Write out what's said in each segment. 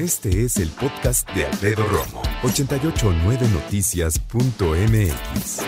Este es el podcast de Alfredo Romo, 889noticias.mx.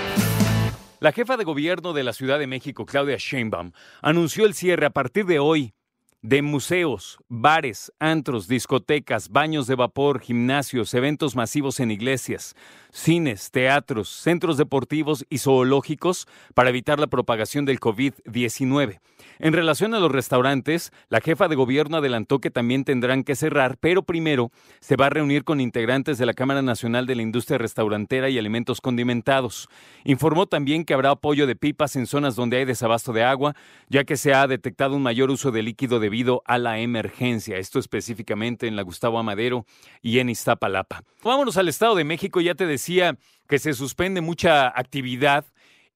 La jefa de gobierno de la Ciudad de México, Claudia Sheinbaum, anunció el cierre a partir de hoy de museos, bares, antros, discotecas, baños de vapor, gimnasios, eventos masivos en iglesias, cines, teatros, centros deportivos y zoológicos para evitar la propagación del COVID-19. En relación a los restaurantes, la jefa de gobierno adelantó que también tendrán que cerrar, pero primero se va a reunir con integrantes de la Cámara Nacional de la Industria Restaurantera y Alimentos Condimentados. Informó también que habrá apoyo de pipas en zonas donde hay desabasto de agua, ya que se ha detectado un mayor uso de líquido debido a la emergencia, esto específicamente en la Gustavo Amadero y en Iztapalapa. Vámonos al Estado de México, ya te decía que se suspende mucha actividad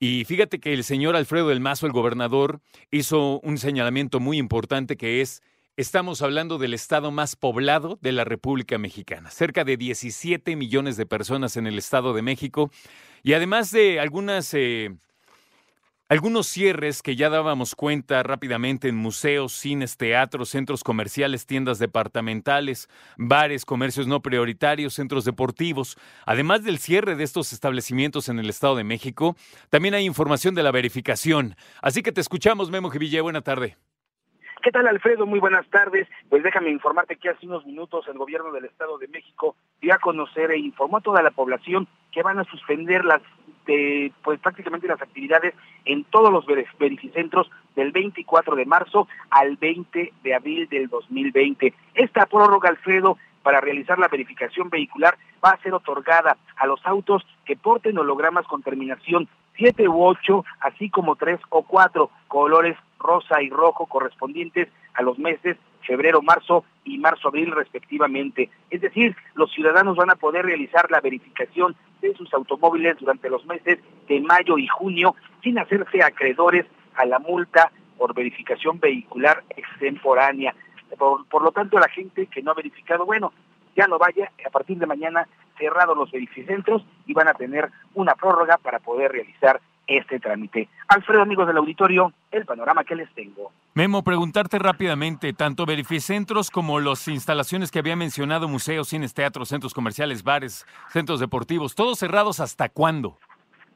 y fíjate que el señor Alfredo del Mazo, el gobernador, hizo un señalamiento muy importante que es, estamos hablando del estado más poblado de la República Mexicana, cerca de 17 millones de personas en el Estado de México, y además de algunas eh, algunos cierres que ya dábamos cuenta rápidamente en museos, cines, teatros, centros comerciales, tiendas departamentales, bares, comercios no prioritarios, centros deportivos. Además del cierre de estos establecimientos en el Estado de México, también hay información de la verificación. Así que te escuchamos, Memo Jiville. Buena tarde. ¿Qué tal, Alfredo? Muy buenas tardes. Pues déjame informarte que hace unos minutos el gobierno del Estado de México dio a conocer e informó a toda la población que van a suspender las pues prácticamente las actividades en todos los verificentros del 24 de marzo al 20 de abril del 2020. Esta prórroga, Alfredo, para realizar la verificación vehicular va a ser otorgada a los autos que porten hologramas con terminación 7 u 8, así como 3 o 4 colores rosa y rojo correspondientes a los meses febrero, marzo y marzo-abril respectivamente. Es decir, los ciudadanos van a poder realizar la verificación de sus automóviles durante los meses de mayo y junio sin hacerse acreedores a la multa por verificación vehicular extemporánea. Por, por lo tanto, la gente que no ha verificado, bueno, ya no vaya, a partir de mañana cerrados los verificentros y van a tener una prórroga para poder realizar este trámite. Alfredo, amigos del auditorio, el panorama que les tengo. Memo, preguntarte rápidamente, tanto verificentros como las instalaciones que había mencionado, museos, cines, teatros, centros comerciales, bares, centros deportivos, ¿todos cerrados hasta cuándo?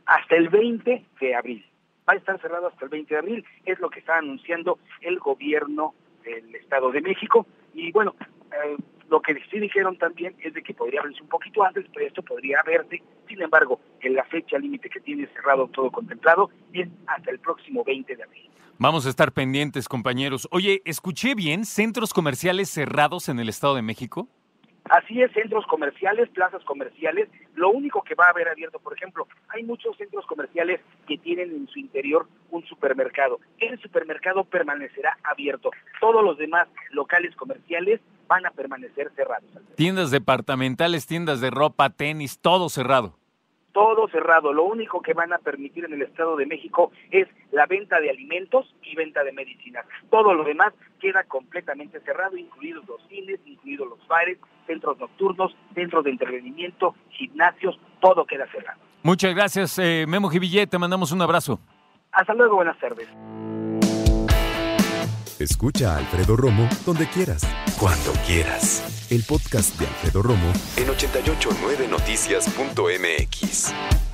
Hasta el 20 de abril. Va a estar cerrado hasta el 20 de abril, es lo que está anunciando el gobierno del Estado de México. Y bueno, eh, lo que sí dijeron también es de que podría abrirse un poquito antes, pero esto podría verse. Sin embargo, en la fecha límite que tiene cerrado todo contemplado es hasta el próximo 20 de abril. Vamos a estar pendientes, compañeros. Oye, ¿escuché bien centros comerciales cerrados en el Estado de México? Así es, centros comerciales, plazas comerciales. Lo único que va a haber abierto, por ejemplo, hay muchos centros comerciales que tienen en su interior un supermercado. El supermercado permanecerá abierto. Todos los demás locales comerciales van a permanecer cerrados. Tiendas departamentales, tiendas de ropa, tenis, todo cerrado. Todo cerrado. Lo único que van a permitir en el Estado de México es la venta de alimentos y venta de medicinas. Todo lo demás queda completamente cerrado, incluidos los cines, incluidos los bares, centros nocturnos, centros de entretenimiento, gimnasios, todo queda cerrado. Muchas gracias, eh, Memo Jiville, te mandamos un abrazo. Hasta luego, buenas tardes. Escucha a Alfredo Romo donde quieras. Cuando quieras. El podcast de Alfredo Romo en 889noticias.mx.